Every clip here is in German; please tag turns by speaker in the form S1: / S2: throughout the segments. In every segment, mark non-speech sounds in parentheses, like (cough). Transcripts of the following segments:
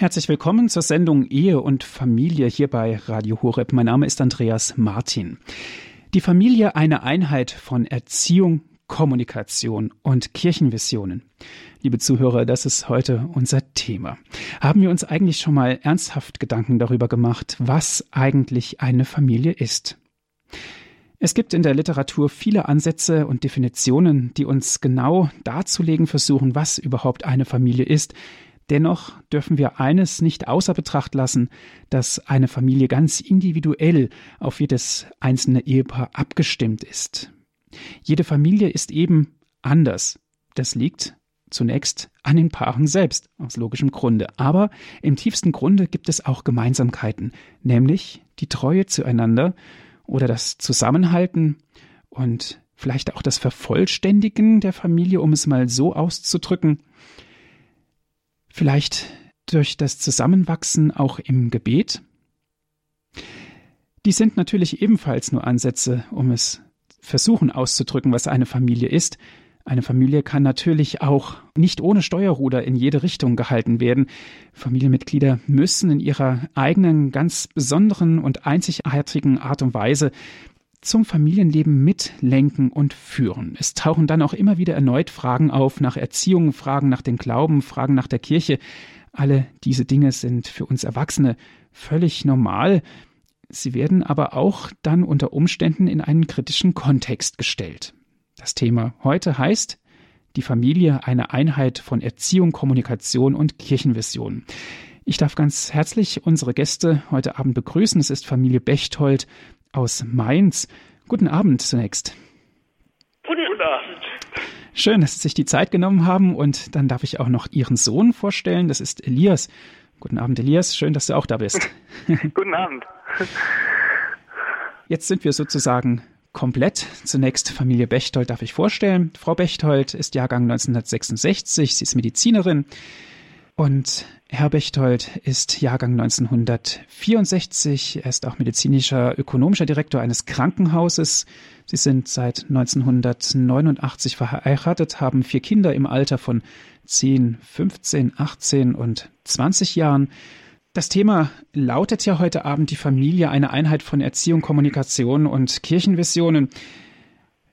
S1: Herzlich willkommen zur Sendung Ehe und Familie hier bei Radio Horeb. Mein Name ist Andreas Martin. Die Familie eine Einheit von Erziehung, Kommunikation und Kirchenvisionen. Liebe Zuhörer, das ist heute unser Thema. Haben wir uns eigentlich schon mal ernsthaft Gedanken darüber gemacht, was eigentlich eine Familie ist? Es gibt in der Literatur viele Ansätze und Definitionen, die uns genau darzulegen versuchen, was überhaupt eine Familie ist. Dennoch dürfen wir eines nicht außer Betracht lassen, dass eine Familie ganz individuell auf jedes einzelne Ehepaar abgestimmt ist. Jede Familie ist eben anders. Das liegt zunächst an den Paaren selbst, aus logischem Grunde. Aber im tiefsten Grunde gibt es auch Gemeinsamkeiten, nämlich die Treue zueinander oder das Zusammenhalten und vielleicht auch das Vervollständigen der Familie, um es mal so auszudrücken. Vielleicht durch das Zusammenwachsen auch im Gebet. Die sind natürlich ebenfalls nur Ansätze, um es versuchen auszudrücken, was eine Familie ist. Eine Familie kann natürlich auch nicht ohne Steuerruder in jede Richtung gehalten werden. Familienmitglieder müssen in ihrer eigenen, ganz besonderen und einzigartigen Art und Weise zum Familienleben mitlenken und führen. Es tauchen dann auch immer wieder erneut Fragen auf nach Erziehung, Fragen nach dem Glauben, Fragen nach der Kirche. Alle diese Dinge sind für uns Erwachsene völlig normal. Sie werden aber auch dann unter Umständen in einen kritischen Kontext gestellt. Das Thema heute heißt die Familie eine Einheit von Erziehung, Kommunikation und Kirchenvision. Ich darf ganz herzlich unsere Gäste heute Abend begrüßen. Es ist Familie Bechtold aus Mainz. Guten Abend zunächst.
S2: Guten Abend.
S1: Schön, dass Sie sich die Zeit genommen haben und dann darf ich auch noch Ihren Sohn vorstellen. Das ist Elias. Guten Abend, Elias. Schön, dass du auch da bist. (laughs)
S2: Guten Abend.
S1: Jetzt sind wir sozusagen komplett. Zunächst Familie Bechtold darf ich vorstellen. Frau Bechtold ist Jahrgang 1966. Sie ist Medizinerin. Und Herr Bechtold ist Jahrgang 1964. Er ist auch medizinischer ökonomischer Direktor eines Krankenhauses. Sie sind seit 1989 verheiratet, haben vier Kinder im Alter von 10, 15, 18 und 20 Jahren. Das Thema lautet ja heute Abend die Familie, eine Einheit von Erziehung, Kommunikation und Kirchenvisionen.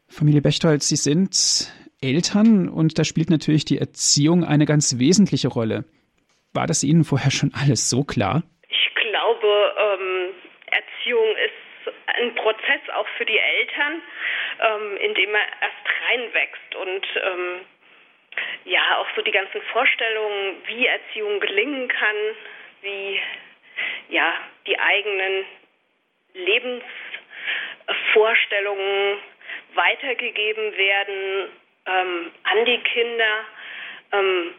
S1: Familie Bechtold, Sie sind Eltern und da spielt natürlich die Erziehung eine ganz wesentliche Rolle. War das Ihnen vorher schon alles so klar?
S2: Ich glaube, ähm, Erziehung ist ein Prozess auch für die Eltern, ähm, in dem er erst reinwächst und ähm, ja, auch so die ganzen Vorstellungen, wie Erziehung gelingen kann, wie ja, die eigenen Lebensvorstellungen weitergegeben werden ähm, an die Kinder, ähm,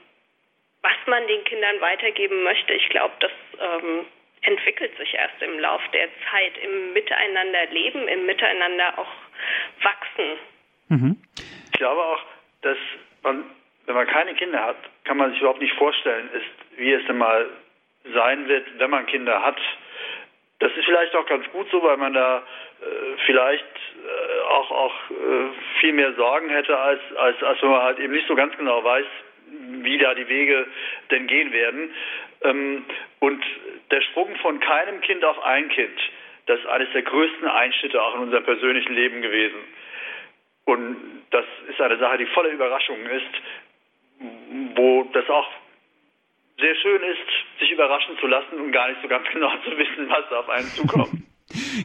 S2: was man den Kindern weitergeben möchte. Ich glaube, das ähm, entwickelt sich erst im Lauf der Zeit, im Miteinander leben, im Miteinander auch wachsen.
S3: Mhm. Ich glaube auch, dass man wenn man keine Kinder hat, kann man sich überhaupt nicht vorstellen, ist, wie es denn mal sein wird, wenn man Kinder hat. Das ist vielleicht auch ganz gut so, weil man da äh, vielleicht äh, auch, auch äh, viel mehr Sorgen hätte, als, als, als wenn man halt eben nicht so ganz genau weiß, wie da die Wege denn gehen werden. Ähm, und der Sprung von keinem Kind auf ein Kind, das ist eines der größten Einschnitte auch in unserem persönlichen Leben gewesen. Und das ist eine Sache, die voller Überraschungen ist, wo das auch sehr schön ist, sich überraschen zu lassen und gar nicht so ganz (laughs) genau zu wissen, was auf einen zukommt.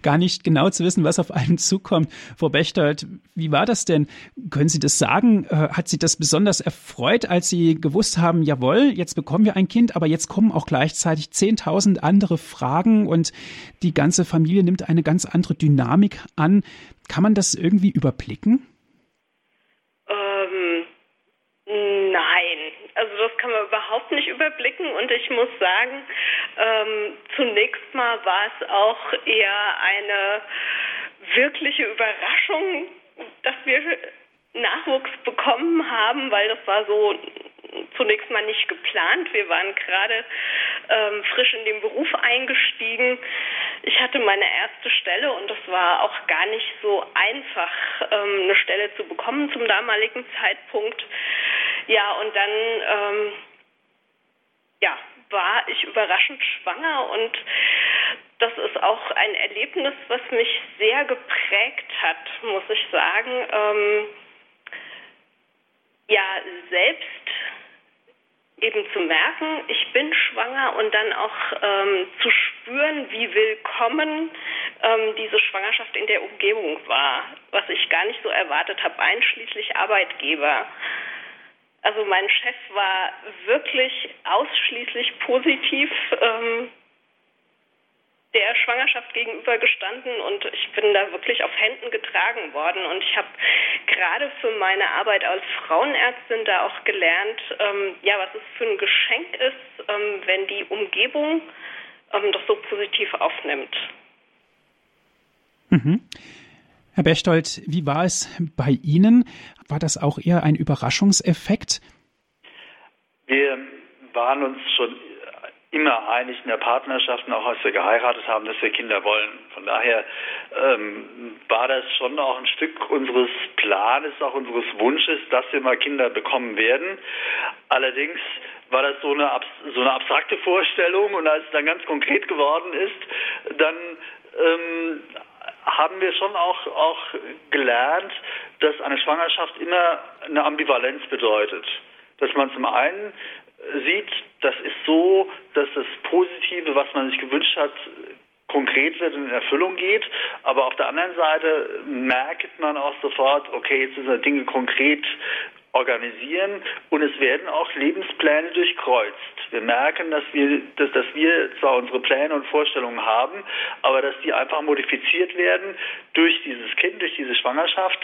S1: Gar nicht genau zu wissen, was auf einen zukommt. Frau Bechtold, wie war das denn? Können Sie das sagen? Äh, hat Sie das besonders erfreut, als Sie gewusst haben, jawohl, jetzt bekommen wir ein Kind, aber jetzt kommen auch gleichzeitig 10.000 andere Fragen und die ganze Familie nimmt eine ganz andere Dynamik an. Kann man das irgendwie überblicken?
S2: Also das kann man überhaupt nicht überblicken und ich muss sagen, ähm, zunächst mal war es auch eher eine wirkliche Überraschung, dass wir Nachwuchs bekommen haben, weil das war so zunächst mal nicht geplant. Wir waren gerade ähm, frisch in den Beruf eingestiegen. Ich hatte meine erste Stelle und es war auch gar nicht so einfach, ähm, eine Stelle zu bekommen zum damaligen Zeitpunkt. Ja, und dann ähm, ja, war ich überraschend schwanger und das ist auch ein Erlebnis, was mich sehr geprägt hat, muss ich sagen. Ähm, ja, selbst eben zu merken, ich bin schwanger und dann auch ähm, zu spüren, wie willkommen ähm, diese Schwangerschaft in der Umgebung war, was ich gar nicht so erwartet habe, einschließlich Arbeitgeber. Also mein Chef war wirklich ausschließlich positiv ähm, der Schwangerschaft gegenübergestanden und ich bin da wirklich auf Händen getragen worden. Und ich habe gerade für meine Arbeit als Frauenärztin da auch gelernt, ähm, ja, was es für ein Geschenk ist, ähm, wenn die Umgebung ähm, das so positiv aufnimmt.
S1: Mhm. Herr Bechtold, wie war es bei Ihnen? War das auch eher ein Überraschungseffekt?
S3: Wir waren uns schon immer einig in der Partnerschaft, auch als wir geheiratet haben, dass wir Kinder wollen. Von daher ähm, war das schon auch ein Stück unseres Planes, auch unseres Wunsches, dass wir mal Kinder bekommen werden. Allerdings war das so eine, so eine abstrakte Vorstellung und als es dann ganz konkret geworden ist, dann ähm, haben wir schon auch, auch gelernt, dass eine Schwangerschaft immer eine Ambivalenz bedeutet. Dass man zum einen sieht, das ist so, dass das Positive, was man sich gewünscht hat, konkret wird und in Erfüllung geht. Aber auf der anderen Seite merkt man auch sofort, okay, jetzt wir Dinge konkret organisieren und es werden auch Lebenspläne durchkreuzt. Wir merken, dass wir, dass, dass wir zwar unsere Pläne und Vorstellungen haben, aber dass die einfach modifiziert werden durch dieses Kind, durch diese Schwangerschaft,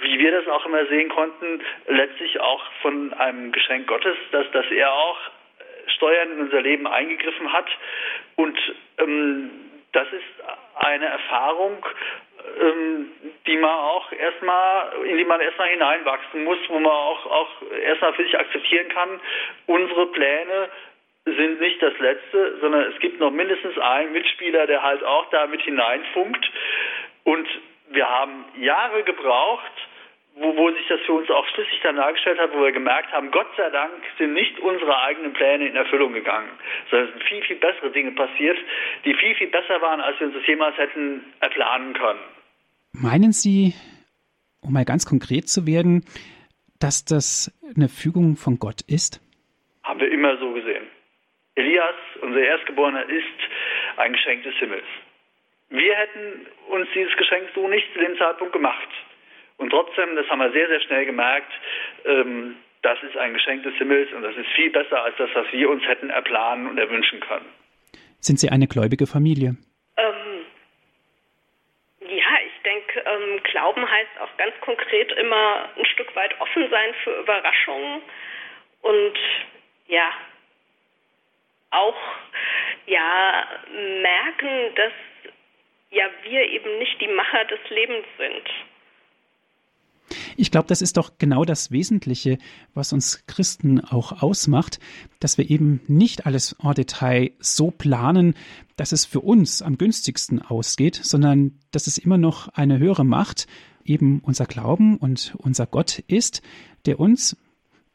S3: wie wir das auch immer sehen konnten, letztlich auch von einem Geschenk Gottes, dass, dass er auch steuernd in unser Leben eingegriffen hat. Und ähm, das ist eine Erfahrung, die man auch erstmal, in die man erstmal hineinwachsen muss, wo man auch, auch erstmal für sich akzeptieren kann, unsere Pläne sind nicht das Letzte, sondern es gibt noch mindestens einen Mitspieler, der halt auch da mit hineinfunkt. Und wir haben Jahre gebraucht, wo, wo sich das für uns auch schlüssig dann dargestellt hat, wo wir gemerkt haben, Gott sei Dank sind nicht unsere eigenen Pläne in Erfüllung gegangen, sondern es sind viel, viel bessere Dinge passiert, die viel, viel besser waren, als wir uns das jemals hätten erplanen können.
S1: Meinen Sie, um mal ganz konkret zu werden, dass das eine Fügung von Gott ist?
S3: Haben wir immer so gesehen. Elias, unser Erstgeborener, ist ein Geschenk des Himmels. Wir hätten uns dieses Geschenk so nicht zu dem Zeitpunkt gemacht. Und trotzdem, das haben wir sehr, sehr schnell gemerkt, ähm, das ist ein Geschenk des Himmels und das ist viel besser als das, was wir uns hätten erplanen und erwünschen können.
S1: Sind Sie eine gläubige Familie?
S2: Ähm, ja, ähm, Glauben heißt auch ganz konkret immer ein Stück weit offen sein für Überraschungen und ja, auch ja merken, dass ja wir eben nicht die Macher des Lebens sind.
S1: Ich glaube, das ist doch genau das Wesentliche, was uns Christen auch ausmacht, dass wir eben nicht alles en Detail so planen, dass es für uns am günstigsten ausgeht, sondern dass es immer noch eine höhere Macht, eben unser Glauben und unser Gott ist, der uns,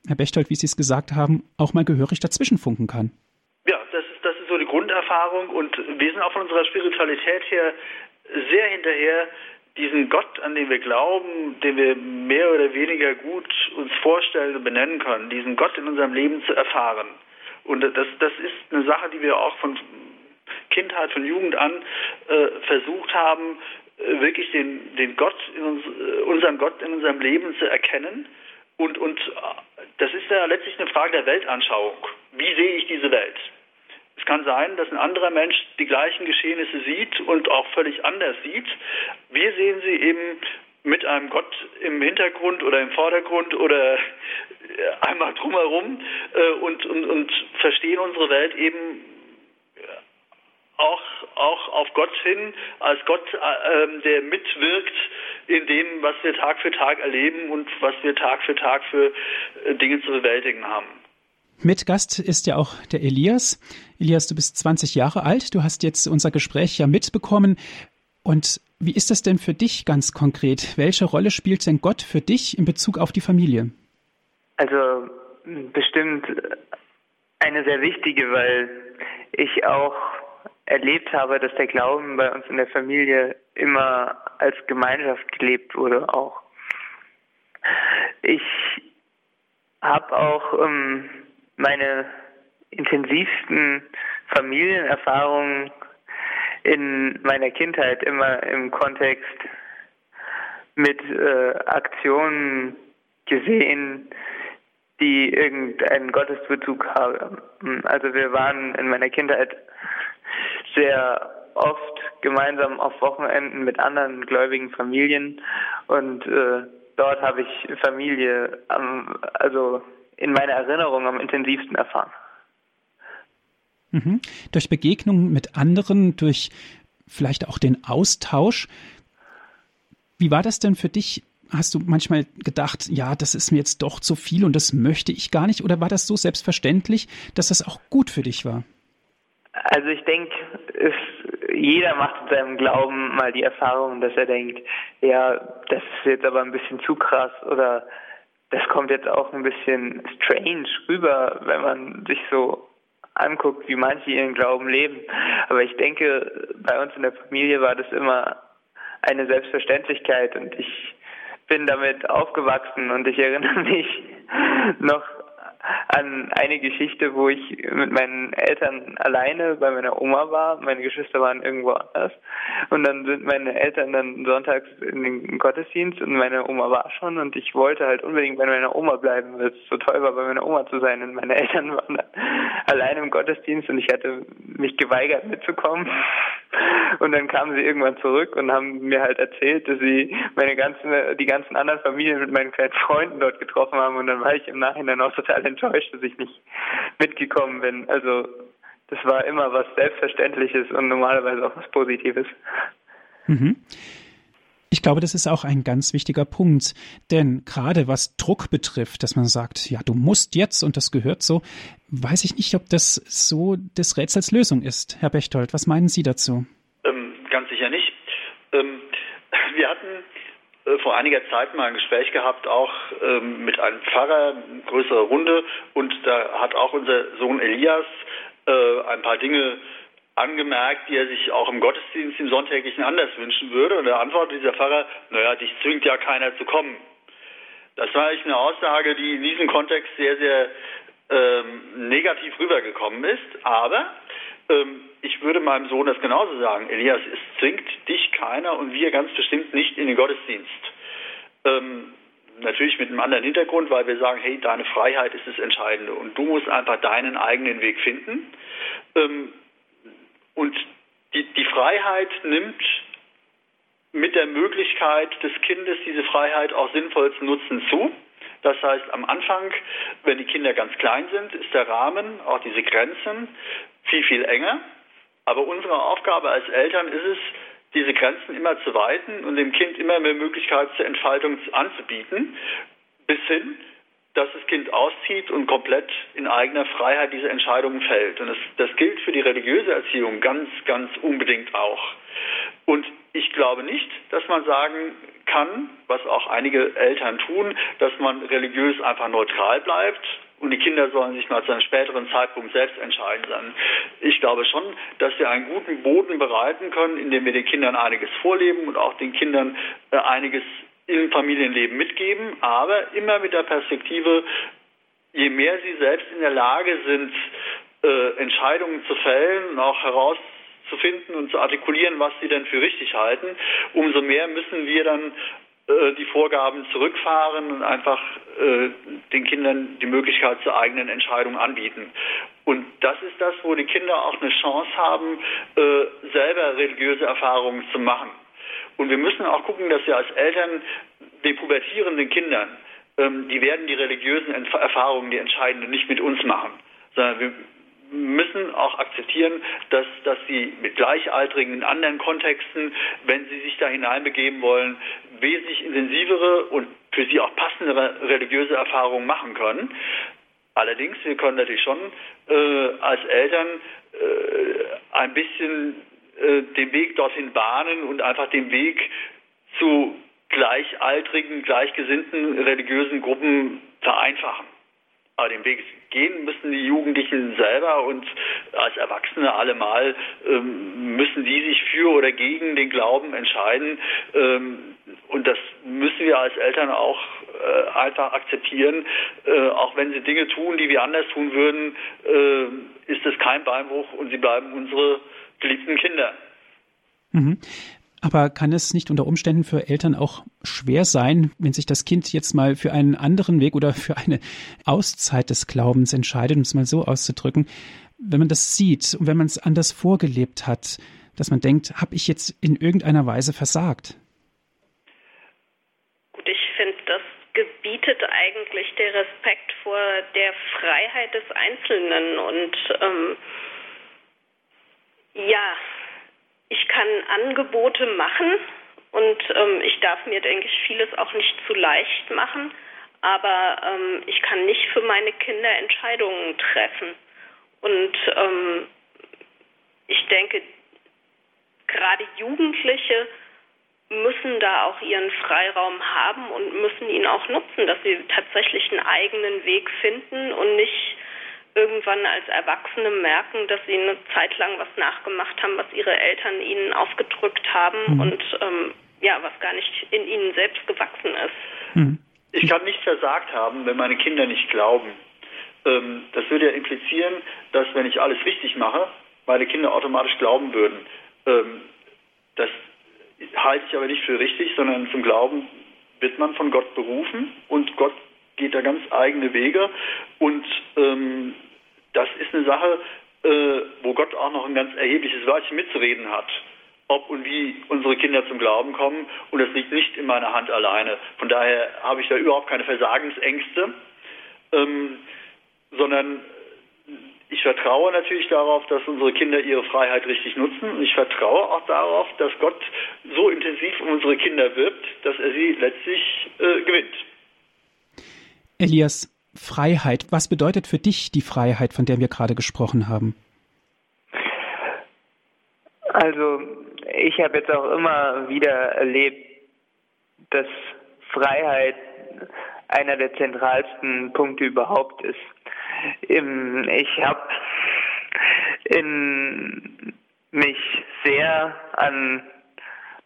S1: Herr Bechtold, wie Sie es gesagt haben, auch mal gehörig dazwischenfunken kann.
S3: Ja, das ist, das ist so die Grunderfahrung und wir sind auch von unserer Spiritualität her sehr hinterher, diesen Gott, an den wir glauben, den wir mehr oder weniger gut uns vorstellen und benennen können, diesen Gott in unserem Leben zu erfahren. Und das, das ist eine Sache, die wir auch von Kindheit, von Jugend an äh, versucht haben, äh, wirklich den, den Gott in uns, äh, unseren Gott in unserem Leben zu erkennen. Und, und äh, das ist ja letztlich eine Frage der Weltanschauung. Wie sehe ich diese Welt? Es kann sein, dass ein anderer Mensch die gleichen Geschehnisse sieht und auch völlig anders sieht. Wir sehen sie eben mit einem Gott im Hintergrund oder im Vordergrund oder äh, einmal drumherum und, und, und verstehen unsere Welt eben auch, auch auf Gott hin, als Gott, äh, der mitwirkt in dem, was wir Tag für Tag erleben und was wir Tag für Tag für äh, Dinge zu bewältigen haben.
S1: Mit Gast ist ja auch der Elias. Elias, du bist 20 Jahre alt. Du hast jetzt unser Gespräch ja mitbekommen. Und wie ist das denn für dich ganz konkret? Welche Rolle spielt denn Gott für dich in Bezug auf die Familie?
S4: Also bestimmt eine sehr wichtige, weil ich auch erlebt habe, dass der Glauben bei uns in der Familie immer als Gemeinschaft gelebt wurde auch. Ich habe auch ähm, meine intensivsten Familienerfahrungen in meiner Kindheit immer im Kontext mit äh, Aktionen gesehen, die irgendeinen Gottesbezug haben. Also wir waren in meiner Kindheit sehr oft gemeinsam auf Wochenenden mit anderen gläubigen Familien und äh, dort habe ich Familie am, also in meiner Erinnerung am intensivsten erfahren.
S1: Mhm. Durch Begegnungen mit anderen, durch vielleicht auch den Austausch. Wie war das denn für dich? Hast du manchmal gedacht, ja, das ist mir jetzt doch zu viel und das möchte ich gar nicht? Oder war das so selbstverständlich, dass das auch gut für dich war?
S4: Also ich denke, jeder macht in seinem Glauben mal die Erfahrung, dass er denkt, ja, das ist jetzt aber ein bisschen zu krass oder das kommt jetzt auch ein bisschen strange rüber, wenn man sich so anguckt, wie manche ihren Glauben leben. Aber ich denke, bei uns in der Familie war das immer eine Selbstverständlichkeit und ich bin damit aufgewachsen und ich erinnere (laughs) mich noch an eine Geschichte, wo ich mit meinen Eltern alleine bei meiner Oma war. Meine Geschwister waren irgendwo anders. Und dann sind meine Eltern dann sonntags in den Gottesdienst und meine Oma war schon und ich wollte halt unbedingt bei meiner Oma bleiben, weil es so toll war, bei meiner Oma zu sein. Und meine (laughs) Eltern waren dann alleine im Gottesdienst und ich hatte mich geweigert mitzukommen. Und dann kamen sie irgendwann zurück und haben mir halt erzählt, dass sie meine ganzen, die ganzen anderen Familien mit meinen kleinen Freunden dort getroffen haben. Und dann war ich im Nachhinein auch total enttäuscht, dass ich nicht mitgekommen bin. Also das war immer was Selbstverständliches und normalerweise auch was Positives.
S1: Mhm. Ich glaube, das ist auch ein ganz wichtiger Punkt, denn gerade was Druck betrifft, dass man sagt, ja, du musst jetzt und das gehört so, weiß ich nicht, ob das so des Rätsels Lösung ist. Herr Bechtold, was meinen Sie dazu?
S3: Ähm, ganz sicher nicht. Ähm, wir hatten äh, vor einiger Zeit mal ein Gespräch gehabt, auch ähm, mit einem Pfarrer, eine größere Runde, und da hat auch unser Sohn Elias äh, ein paar Dinge angemerkt, die er sich auch im Gottesdienst im Sonntäglichen anders wünschen würde. Und er antwortet dieser Pfarrer, naja, dich zwingt ja keiner zu kommen. Das war eigentlich eine Aussage, die in diesem Kontext sehr, sehr ähm, negativ rübergekommen ist. Aber ich würde meinem Sohn das genauso sagen. Elias, es zwingt dich keiner und wir ganz bestimmt nicht in den Gottesdienst. Ähm, natürlich mit einem anderen Hintergrund, weil wir sagen, hey, deine Freiheit ist das Entscheidende und du musst einfach deinen eigenen Weg finden. Ähm, und die, die Freiheit nimmt mit der Möglichkeit des Kindes, diese Freiheit auch sinnvoll zu nutzen, zu. Das heißt, am Anfang, wenn die Kinder ganz klein sind, ist der Rahmen, auch diese Grenzen, viel, viel enger. Aber unsere Aufgabe als Eltern ist es, diese Grenzen immer zu weiten und dem Kind immer mehr Möglichkeit zur Entfaltung anzubieten, bis hin, dass das Kind auszieht und komplett in eigener Freiheit diese Entscheidungen fällt. Und das, das gilt für die religiöse Erziehung ganz, ganz unbedingt auch. Und ich glaube nicht, dass man sagen kann, was auch einige Eltern tun, dass man religiös einfach neutral bleibt und die Kinder sollen sich mal zu einem späteren Zeitpunkt selbst entscheiden. Dann. Ich glaube schon, dass wir einen guten Boden bereiten können, indem wir den Kindern einiges vorleben und auch den Kindern äh, einiges im Familienleben mitgeben, aber immer mit der Perspektive, je mehr sie selbst in der Lage sind, äh, Entscheidungen zu fällen und auch herauszufinden und zu artikulieren, was sie denn für richtig halten, umso mehr müssen wir dann äh, die Vorgaben zurückfahren und einfach äh, den Kindern die Möglichkeit zur eigenen Entscheidung anbieten. Und das ist das, wo die Kinder auch eine Chance haben, äh, selber religiöse Erfahrungen zu machen. Und wir müssen auch gucken, dass wir als Eltern den pubertierenden Kindern, ähm, die werden die religiösen Erfahrungen, die entscheidenden, nicht mit uns machen, sondern wir müssen auch akzeptieren, dass, dass sie mit Gleichaltrigen in anderen Kontexten, wenn sie sich da hineinbegeben wollen, wesentlich intensivere und für sie auch passendere religiöse Erfahrungen machen können. Allerdings, wir können natürlich schon äh, als Eltern äh, ein bisschen äh, den Weg dorthin bahnen und einfach den Weg zu gleichaltrigen, gleichgesinnten religiösen Gruppen vereinfachen. Aber den Weg gehen müssen die Jugendlichen selber und als Erwachsene allemal ähm, müssen die sich für oder gegen den Glauben entscheiden. Ähm, und das müssen wir als Eltern auch äh, einfach akzeptieren. Äh, auch wenn sie Dinge tun, die wir anders tun würden, äh, ist es kein Beinbruch und sie bleiben unsere geliebten Kinder.
S1: Mhm. Aber kann es nicht unter Umständen für Eltern auch schwer sein, wenn sich das Kind jetzt mal für einen anderen Weg oder für eine Auszeit des Glaubens entscheidet, um es mal so auszudrücken, wenn man das sieht und wenn man es anders vorgelebt hat, dass man denkt, habe ich jetzt in irgendeiner Weise versagt?
S2: Gut, ich finde, das gebietet eigentlich der Respekt vor der Freiheit des Einzelnen und ähm, ja, ich kann Angebote machen und ähm, ich darf mir, denke ich, vieles auch nicht zu leicht machen, aber ähm, ich kann nicht für meine Kinder Entscheidungen treffen. Und ähm, ich denke, gerade Jugendliche müssen da auch ihren Freiraum haben und müssen ihn auch nutzen, dass sie tatsächlich einen eigenen Weg finden und nicht irgendwann als Erwachsene merken, dass sie eine Zeit lang was nachgemacht haben, was ihre Eltern ihnen aufgedrückt haben mhm. und ähm, ja, was gar nicht in ihnen selbst gewachsen ist.
S3: Mhm. Ich kann nicht versagt haben, wenn meine Kinder nicht glauben. Ähm, das würde ja implizieren, dass wenn ich alles richtig mache, meine Kinder automatisch glauben würden. Ähm, das halte ich aber nicht für richtig, sondern zum Glauben wird man von Gott berufen und Gott geht da ganz eigene Wege. Und ähm, das ist eine Sache, äh, wo Gott auch noch ein ganz erhebliches Wörtchen mitzureden hat, ob und wie unsere Kinder zum Glauben kommen. Und das liegt nicht in meiner Hand alleine. Von daher habe ich da überhaupt keine Versagensängste, ähm, sondern ich vertraue natürlich darauf, dass unsere Kinder ihre Freiheit richtig nutzen. Und ich vertraue auch darauf, dass Gott so intensiv um unsere Kinder wirbt, dass er sie letztlich äh, gewinnt.
S1: Elias, Freiheit. Was bedeutet für dich die Freiheit, von der wir gerade gesprochen haben?
S4: Also, ich habe jetzt auch immer wieder erlebt, dass Freiheit einer der zentralsten Punkte überhaupt ist. Ich habe mich sehr an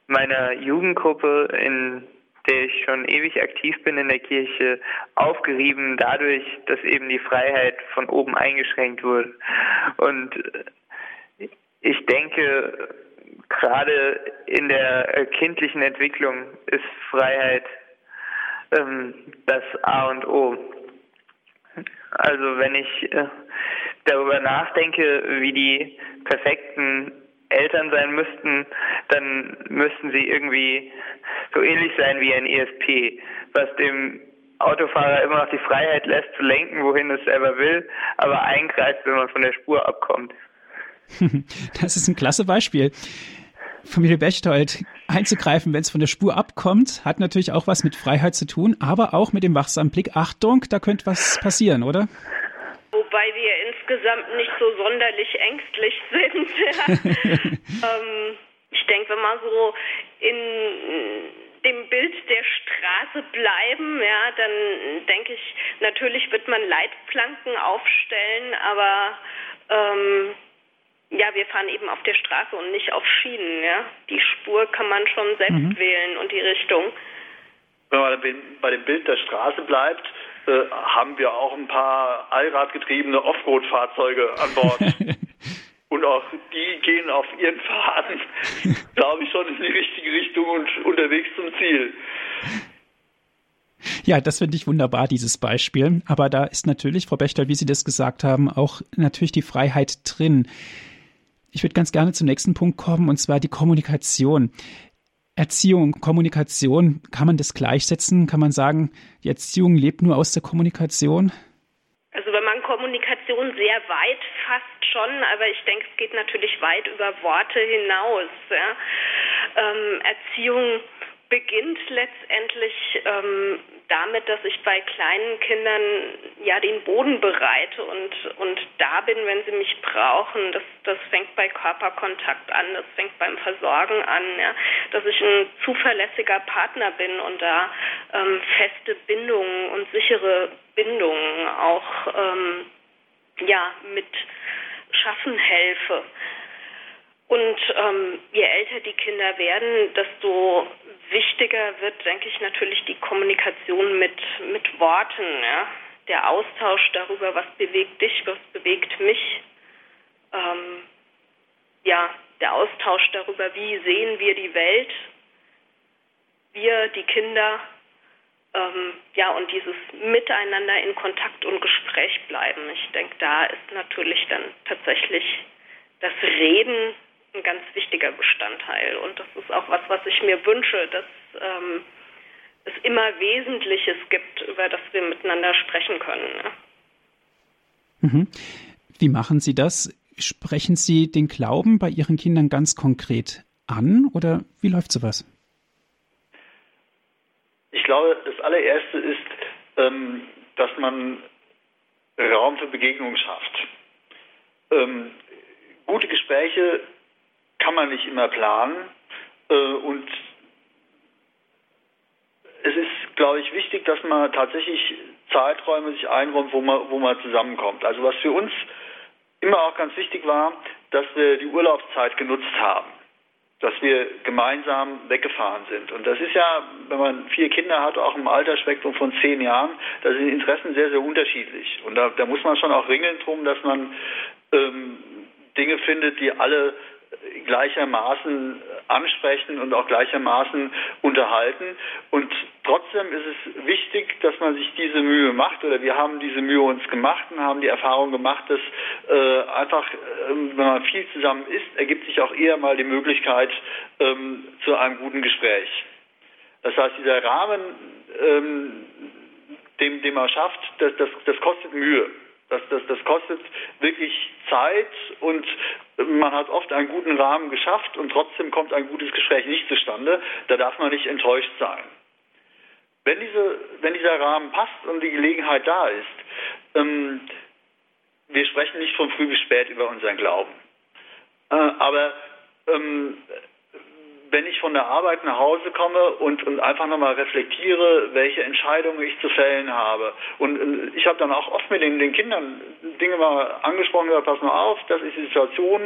S4: meiner Jugendgruppe in der ich schon ewig aktiv bin in der Kirche, aufgerieben dadurch, dass eben die Freiheit von oben eingeschränkt wurde. Und ich denke, gerade in der kindlichen Entwicklung ist Freiheit ähm, das A und O. Also wenn ich äh, darüber nachdenke, wie die perfekten Eltern sein müssten, dann müssten sie irgendwie so ähnlich sein wie ein ESP, was dem Autofahrer immer noch die Freiheit lässt zu lenken, wohin es selber will, aber eingreift, wenn man von der Spur abkommt. (laughs)
S1: Das ist ein klasse Beispiel. Familie Bechtold einzugreifen, wenn es von der Spur abkommt, hat natürlich auch was mit Freiheit zu tun, aber auch mit dem wachsamen Blick. Achtung, da könnte was passieren, oder?
S2: Wobei wir insgesamt nicht so sonderlich ängstlich (laughs) sind. (laughs) ähm, ich denke, wenn man so in dem Bild der Straße bleiben, ja, dann denke ich, natürlich wird man Leitplanken aufstellen, aber ähm, ja, wir fahren eben auf der Straße und nicht auf Schienen, ja. Die Spur kann man schon selbst mhm. wählen und die Richtung.
S3: Wenn man bei dem Bild der Straße bleibt, äh, haben wir auch ein paar allradgetriebene Offroad-Fahrzeuge an Bord. (laughs) und auch die gehen auf ihren Faden, (laughs) glaube ich, schon in die richtige Richtung und unterwegs zum Ziel.
S1: Ja, das finde ich wunderbar, dieses Beispiel. Aber da ist natürlich, Frau Bechtel, wie Sie das gesagt haben, auch natürlich die Freiheit drin. Ich würde ganz gerne zum nächsten Punkt kommen, und zwar die Kommunikation. Erziehung, Kommunikation, kann man das gleichsetzen? Kann man sagen, die Erziehung lebt nur aus der Kommunikation?
S2: Also wenn man Kommunikation sehr weit fasst schon, aber ich denke, es geht natürlich weit über Worte hinaus. Ja. Ähm, Erziehung beginnt letztendlich ähm, damit, dass ich bei kleinen Kindern ja den Boden bereite und, und da bin, wenn sie mich brauchen. Das, das fängt bei Körperkontakt an, das fängt beim Versorgen an, ja, dass ich ein zuverlässiger Partner bin und da ähm, feste Bindungen und sichere Bindungen auch ähm, ja mit schaffen helfe. Und ähm, je älter die Kinder werden, desto wichtiger wird, denke ich, natürlich die Kommunikation mit, mit Worten. Ja? Der Austausch darüber, was bewegt dich, was bewegt mich. Ähm, ja, der Austausch darüber, wie sehen wir die Welt, wir, die Kinder, ähm, ja, und dieses Miteinander in Kontakt und Gespräch bleiben. Ich denke, da ist natürlich dann tatsächlich das Reden ein ganz wichtiger Bestandteil. Und das ist auch was, was ich mir wünsche, dass ähm, es immer Wesentliches gibt, über das wir miteinander sprechen können. Ne?
S1: Mhm. Wie machen Sie das? Sprechen Sie den Glauben bei Ihren Kindern ganz konkret an oder wie läuft sowas?
S3: Ich glaube, das allererste ist, ähm, dass man Raum für Begegnung schafft. Ähm, gute Gespräche kann man nicht immer planen äh, und es ist, glaube ich, wichtig, dass man tatsächlich Zeiträume sich einräumt, wo man, wo man zusammenkommt. Also was für uns immer auch ganz wichtig war, dass wir die Urlaubszeit genutzt haben dass wir gemeinsam weggefahren sind. Und das ist ja, wenn man vier Kinder hat, auch im Altersspektrum von zehn Jahren, da sind Interessen sehr, sehr unterschiedlich. Und da, da muss man schon auch ringeln drum, dass man ähm, Dinge findet, die alle gleichermaßen ansprechen und auch gleichermaßen unterhalten. Und trotzdem ist es wichtig, dass man sich diese Mühe macht oder wir haben diese Mühe uns gemacht und haben die Erfahrung gemacht, dass äh, einfach, äh, wenn man viel zusammen ist, ergibt sich auch eher mal die Möglichkeit ähm, zu einem guten Gespräch. Das heißt, dieser Rahmen, ähm, den, den man schafft, das, das, das kostet Mühe. Das, das, das kostet wirklich Zeit und man hat oft einen guten Rahmen geschafft und trotzdem kommt ein gutes Gespräch nicht zustande. Da darf man nicht enttäuscht sein. Wenn, diese, wenn dieser Rahmen passt und die Gelegenheit da ist, ähm, wir sprechen nicht von früh bis spät über unseren Glauben. Äh, aber ähm, wenn ich von der Arbeit nach Hause komme und, und einfach nochmal reflektiere, welche Entscheidungen ich zu fällen habe. Und, ich habe dann auch oft mit den, den, Kindern Dinge mal angesprochen, gesagt, pass mal auf, das ist die Situation,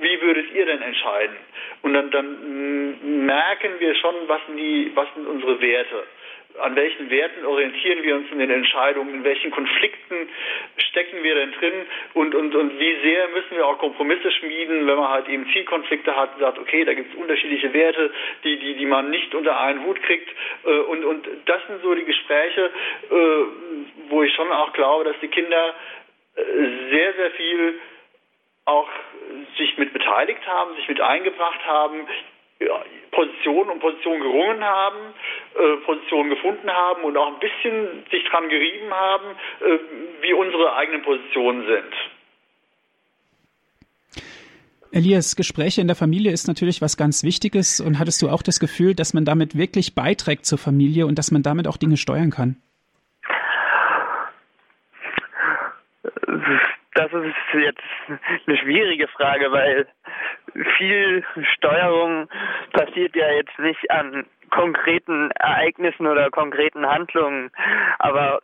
S3: wie würdet ihr denn entscheiden? Und dann, dann merken wir schon, was die, was sind unsere Werte an welchen Werten orientieren wir uns in den Entscheidungen, in welchen Konflikten stecken wir denn drin und, und, und wie sehr müssen wir auch Kompromisse schmieden, wenn man halt eben Zielkonflikte hat und sagt, okay, da gibt es unterschiedliche Werte, die, die, die man nicht unter einen Hut kriegt. Äh, und, und das sind so die Gespräche, äh, wo ich schon auch glaube, dass die Kinder äh, sehr, sehr viel auch sich mit beteiligt haben, sich mit eingebracht haben, Positionen und Positionen gerungen haben, äh, Positionen gefunden haben und auch ein bisschen sich dran gerieben haben, äh, wie unsere eigenen Positionen sind.
S1: Elias, Gespräche in der Familie ist natürlich was ganz Wichtiges und hattest du auch das Gefühl, dass man damit wirklich beiträgt zur Familie und dass man damit auch Dinge steuern kann?
S4: Das ist jetzt eine schwierige Frage, weil viel Steuerung passiert ja jetzt nicht an konkreten Ereignissen oder konkreten Handlungen. Aber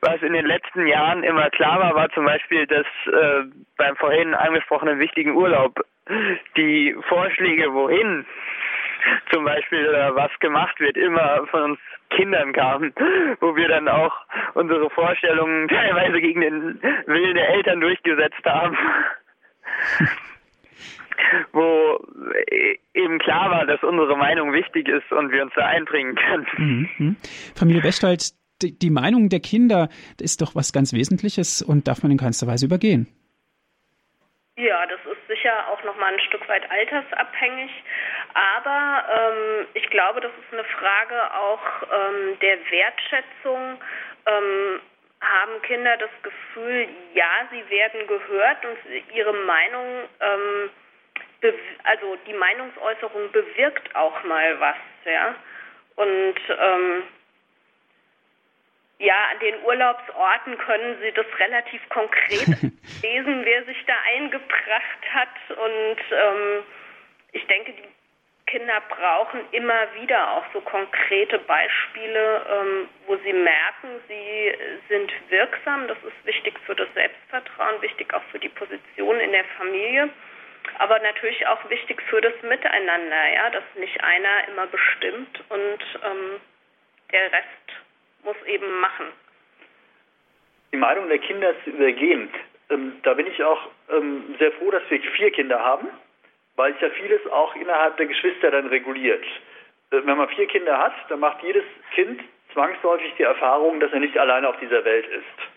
S4: was in den letzten Jahren immer klar war, war zum Beispiel, dass äh, beim vorhin angesprochenen wichtigen Urlaub die Vorschläge, wohin zum Beispiel oder was gemacht wird, immer von uns Kindern kamen, wo wir dann auch unsere Vorstellungen teilweise gegen den Willen der Eltern durchgesetzt haben. (laughs) wo eben klar war, dass unsere Meinung wichtig ist und wir uns da einbringen können. Mhm.
S1: mhm. Familie Bechtold, die, die Meinung der Kinder ist doch was ganz Wesentliches und darf man in keinster Weise übergehen.
S2: Ja, das ist sicher auch nochmal ein Stück weit altersabhängig. Aber ähm, ich glaube, das ist eine Frage auch ähm, der Wertschätzung. Ähm, haben Kinder das Gefühl, ja, sie werden gehört und ihre Meinung, ähm, also die Meinungsäußerung bewirkt auch mal was, ja. Und ähm, ja, an den Urlaubsorten können Sie das relativ konkret (laughs) lesen, wer sich da eingebracht hat. Und ähm, ich denke, die Kinder brauchen immer wieder auch so konkrete Beispiele, ähm, wo sie merken, sie sind wirksam. Das ist wichtig für das Selbstvertrauen, wichtig auch für die Position in der Familie, aber natürlich auch wichtig für das Miteinander, ja, dass nicht einer immer bestimmt und ähm, der Rest muss eben machen.
S3: Die Meinung der Kinder zu übergehen, ähm, da bin ich auch ähm, sehr froh, dass wir vier Kinder haben weil sich ja vieles auch innerhalb der Geschwister dann reguliert. Äh, wenn man vier Kinder hat, dann macht jedes Kind zwangsläufig die Erfahrung, dass er nicht alleine auf dieser Welt ist.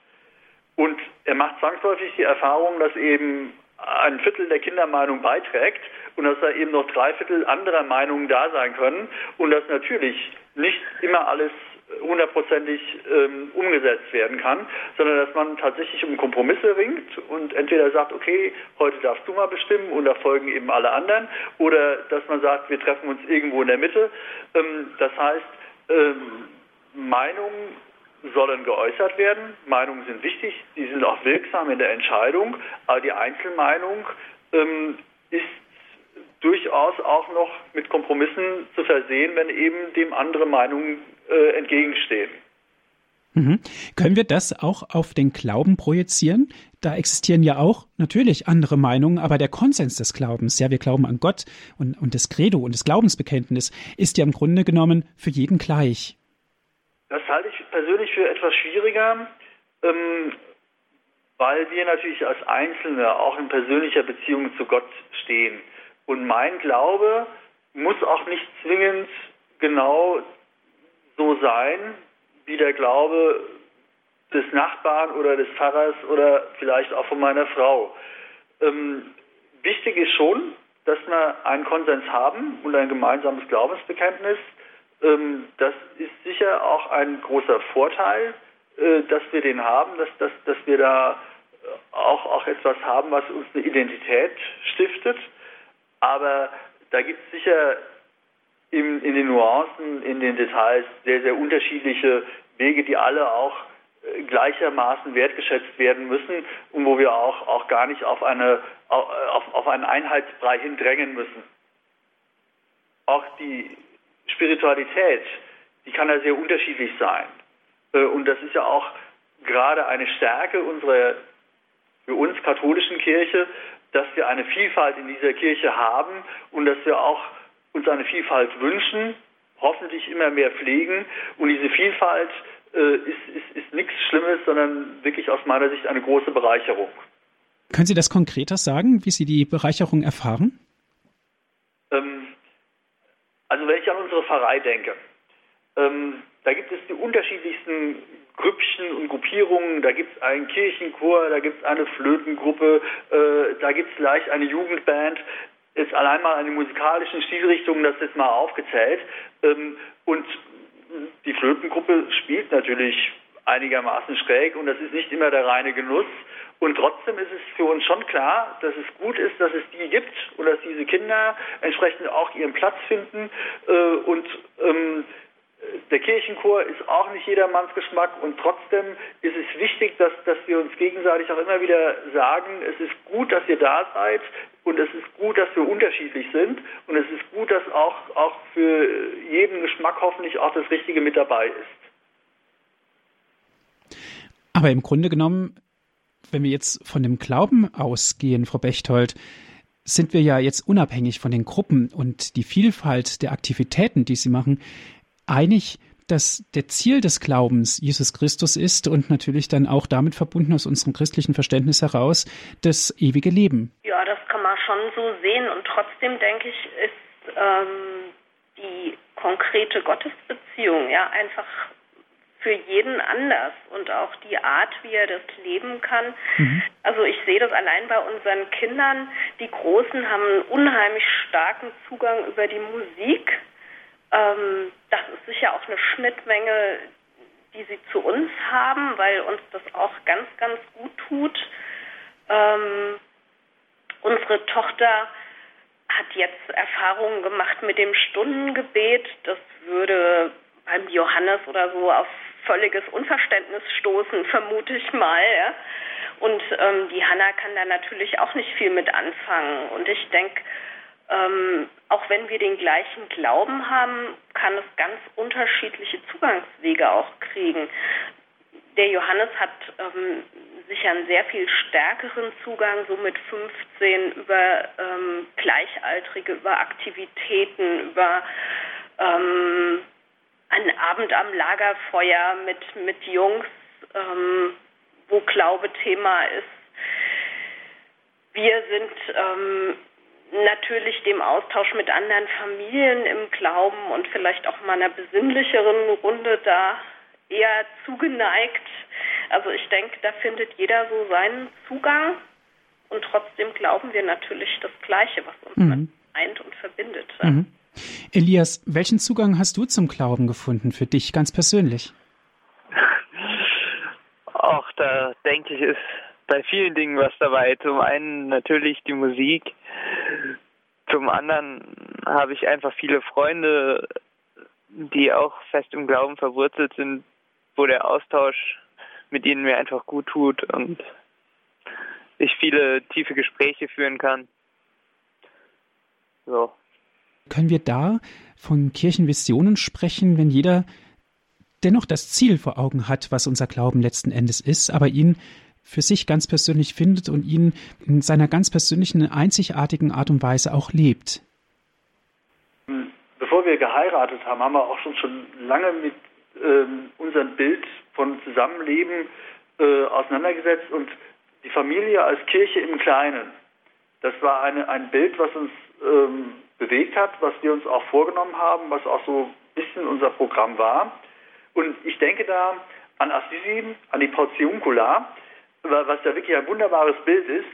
S3: Und er macht zwangsläufig die Erfahrung, dass eben ein Viertel der Kindermeinung beiträgt und dass da eben noch drei Viertel anderer Meinungen da sein können und dass natürlich nicht immer alles hundertprozentig ähm, umgesetzt werden kann, sondern dass man tatsächlich um Kompromisse ringt und entweder sagt, okay, heute darfst du mal bestimmen und da folgen eben alle anderen, oder dass man sagt, wir treffen uns irgendwo in der Mitte. Ähm, das heißt, ähm, Meinungen sollen geäußert werden, Meinungen sind wichtig, die sind auch wirksam in der Entscheidung, aber die Einzelmeinung ähm, ist durchaus auch noch mit Kompromissen zu versehen, wenn eben dem andere Meinungen äh, entgegenstehen.
S1: Mhm. Können wir das auch auf den Glauben projizieren? Da existieren ja auch natürlich andere Meinungen, aber der Konsens des Glaubens, ja, wir glauben an Gott und, und das Credo und das Glaubensbekenntnis ist ja im Grunde genommen für jeden gleich.
S3: Das halte ich persönlich für etwas schwieriger, ähm, weil wir natürlich als Einzelne auch in persönlicher Beziehung zu Gott stehen. Und mein Glaube muss auch nicht zwingend genau so sein wie der Glaube des Nachbarn oder des Pfarrers oder vielleicht auch von meiner Frau. Ähm, wichtig ist schon, dass wir einen Konsens haben und ein gemeinsames Glaubensbekenntnis. Ähm, das ist sicher auch ein großer Vorteil, äh, dass wir den haben, dass, dass, dass wir da auch, auch etwas haben, was uns eine Identität stiftet. Aber da gibt es sicher in, in den Nuancen, in den Details sehr, sehr unterschiedliche Wege, die alle auch äh, gleichermaßen wertgeschätzt werden müssen und wo wir auch, auch gar nicht auf, eine, auf, auf einen Einheitsbrei hindrängen müssen. Auch die Spiritualität, die kann ja sehr unterschiedlich sein. Äh, und das ist ja auch gerade eine Stärke unserer für uns katholischen Kirche, dass wir eine Vielfalt in dieser Kirche haben und dass wir auch uns eine Vielfalt wünschen, hoffentlich immer mehr pflegen. Und diese Vielfalt äh, ist, ist, ist nichts Schlimmes, sondern wirklich aus meiner Sicht eine große Bereicherung.
S1: Können Sie das konkreter sagen, wie Sie die Bereicherung erfahren?
S3: Ähm, also wenn ich an unsere Pfarrei denke, ähm, da gibt es die unterschiedlichsten Grüppchen und Gruppierungen. Da gibt es einen Kirchenchor, da gibt es eine Flötengruppe, äh, da gibt es vielleicht eine Jugendband ist allein mal an die musikalischen Stilrichtungen das jetzt mal aufgezählt. Ähm, und die Flötengruppe spielt natürlich einigermaßen schräg und das ist nicht immer der reine Genuss. Und trotzdem ist es für uns schon klar, dass es gut ist, dass es die gibt und dass diese Kinder entsprechend auch ihren Platz finden. Äh, und ähm, der Kirchenchor ist auch nicht jedermanns Geschmack und trotzdem ist es wichtig, dass, dass wir uns gegenseitig auch immer wieder sagen, es ist gut, dass ihr da seid und es ist gut, dass wir unterschiedlich sind und es ist gut, dass auch, auch für jeden Geschmack hoffentlich auch das Richtige mit dabei ist.
S1: Aber im Grunde genommen, wenn wir jetzt von dem Glauben ausgehen, Frau Bechtold, sind wir ja jetzt unabhängig von den Gruppen und die Vielfalt der Aktivitäten, die sie machen, einig, dass der Ziel des Glaubens Jesus Christus ist und natürlich dann auch damit verbunden aus unserem christlichen Verständnis heraus das ewige Leben.
S2: Ja, das schon so sehen und trotzdem denke ich, ist ähm, die konkrete Gottesbeziehung ja einfach für jeden anders und auch die Art, wie er das leben kann. Mhm. Also ich sehe das allein bei unseren Kindern. Die Großen haben einen unheimlich starken Zugang über die Musik ähm, das ist sicher auch eine Schnittmenge, die sie zu uns haben, weil uns das auch ganz, ganz gut tut. Ähm, unsere Tochter hat jetzt Erfahrungen gemacht mit dem Stundengebet. Das würde beim Johannes oder so auf völliges Unverständnis stoßen, vermute ich mal. Ja? Und ähm, die Hanna kann da natürlich auch nicht viel mit anfangen. Und ich denke, ähm, auch wenn wir den gleichen Glauben haben, kann es ganz unterschiedliche Zugangswege auch kriegen. Der Johannes hat ähm, sicher einen sehr viel stärkeren Zugang, so mit 15 über ähm, Gleichaltrige, über Aktivitäten, über ähm, einen Abend am Lagerfeuer mit, mit Jungs, ähm, wo Glaube Thema ist. Wir sind ähm, natürlich dem Austausch mit anderen Familien im Glauben und vielleicht auch mal einer besinnlicheren Runde da eher zugeneigt. Also ich denke, da findet jeder so seinen Zugang und trotzdem glauben wir natürlich das Gleiche, was uns mhm. eint und verbindet.
S1: Mhm. Elias, welchen Zugang hast du zum Glauben gefunden für dich ganz persönlich? (laughs)
S4: Auch da denke ich, ist bei vielen Dingen was dabei. Zum einen natürlich die Musik, zum anderen habe ich einfach viele Freunde, die auch fest im Glauben verwurzelt sind, wo der Austausch mit ihnen mir einfach gut tut und ich viele tiefe Gespräche führen kann.
S1: So. Können wir da von Kirchenvisionen sprechen, wenn jeder dennoch das Ziel vor Augen hat, was unser Glauben letzten Endes ist, aber ihn für sich ganz persönlich findet und ihn in seiner ganz persönlichen, einzigartigen Art und Weise auch lebt.
S3: Bevor wir geheiratet haben, haben wir auch schon, schon lange mit ähm, unserem Bild von Zusammenleben äh, auseinandergesetzt und die Familie als Kirche im Kleinen. Das war eine, ein Bild, was uns ähm, bewegt hat, was wir uns auch vorgenommen haben, was auch so ein bisschen unser Programm war. Und ich denke da an Assisi, an die Portiuncula, was ja wirklich ein wunderbares Bild ist,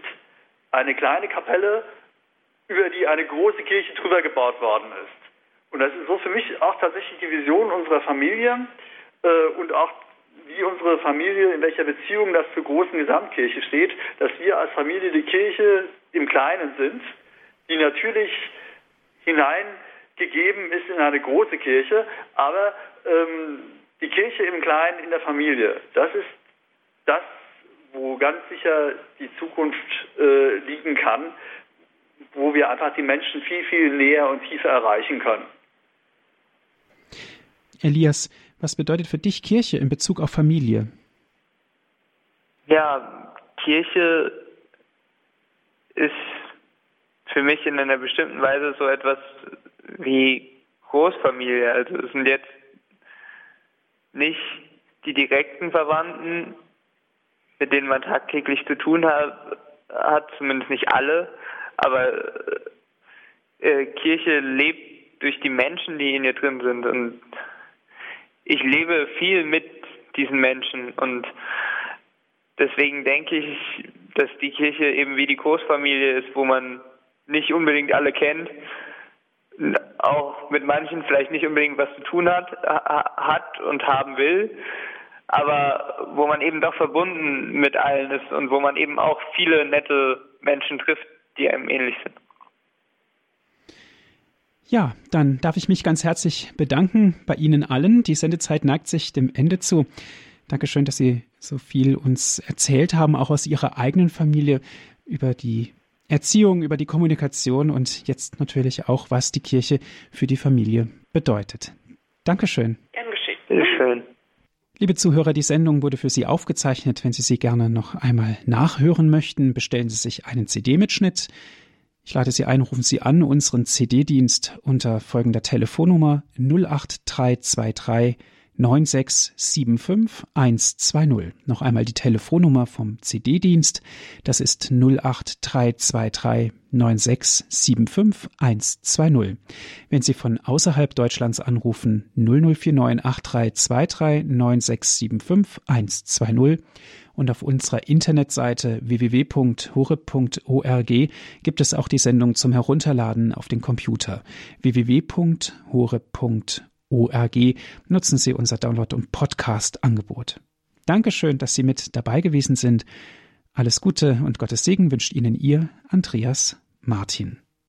S3: eine kleine Kapelle, über die eine große Kirche drüber gebaut worden ist. Und das ist so für mich auch tatsächlich die Vision unserer Familie äh, und auch wie unsere Familie, in welcher Beziehung das zur großen Gesamtkirche steht, dass wir als Familie die Kirche im Kleinen sind, die natürlich hineingegeben ist in eine große Kirche, aber ähm, die Kirche im Kleinen in der Familie, das ist das, wo ganz sicher die Zukunft äh, liegen kann, wo wir einfach die Menschen viel, viel näher und tiefer erreichen können.
S1: Elias, was bedeutet für dich Kirche in Bezug auf Familie?
S4: Ja, Kirche ist für mich in einer bestimmten Weise so etwas wie Großfamilie. Also es sind jetzt nicht die direkten Verwandten, mit denen man tagtäglich zu tun hat, hat zumindest nicht alle, aber äh, Kirche lebt durch die Menschen, die in ihr drin sind und ich lebe viel mit diesen Menschen und deswegen denke ich, dass die Kirche eben wie die Großfamilie ist, wo man nicht unbedingt alle kennt, auch mit manchen vielleicht nicht unbedingt was zu tun hat, hat und haben will, aber wo man eben doch verbunden mit allen ist und wo man eben auch viele nette Menschen trifft, die einem ähnlich sind.
S1: Ja, dann darf ich mich ganz herzlich bedanken bei Ihnen allen. Die Sendezeit neigt sich dem Ende zu. Dankeschön, dass Sie so viel uns erzählt haben, auch aus Ihrer eigenen Familie über die Erziehung, über die Kommunikation und jetzt natürlich auch, was die Kirche für die Familie bedeutet. Dankeschön.
S2: Gern geschehen.
S4: Sehr schön.
S1: Liebe Zuhörer, die Sendung wurde für Sie aufgezeichnet. Wenn Sie sie gerne noch einmal nachhören möchten, bestellen Sie sich einen CD-Mitschnitt. Ich lade Sie ein, rufen Sie an unseren CD-Dienst unter folgender Telefonnummer 08323 9675 120. Noch einmal die Telefonnummer vom CD-Dienst. Das ist 08323 9675 120. Wenn Sie von außerhalb Deutschlands anrufen, 0049 8323 9675 120 und auf unserer Internetseite www.hore.org gibt es auch die Sendung zum Herunterladen auf den Computer www.hore.org org nutzen Sie unser Download- und Podcast-Angebot. Dankeschön, dass Sie mit dabei gewesen sind. Alles Gute und Gottes Segen wünscht Ihnen Ihr Andreas Martin.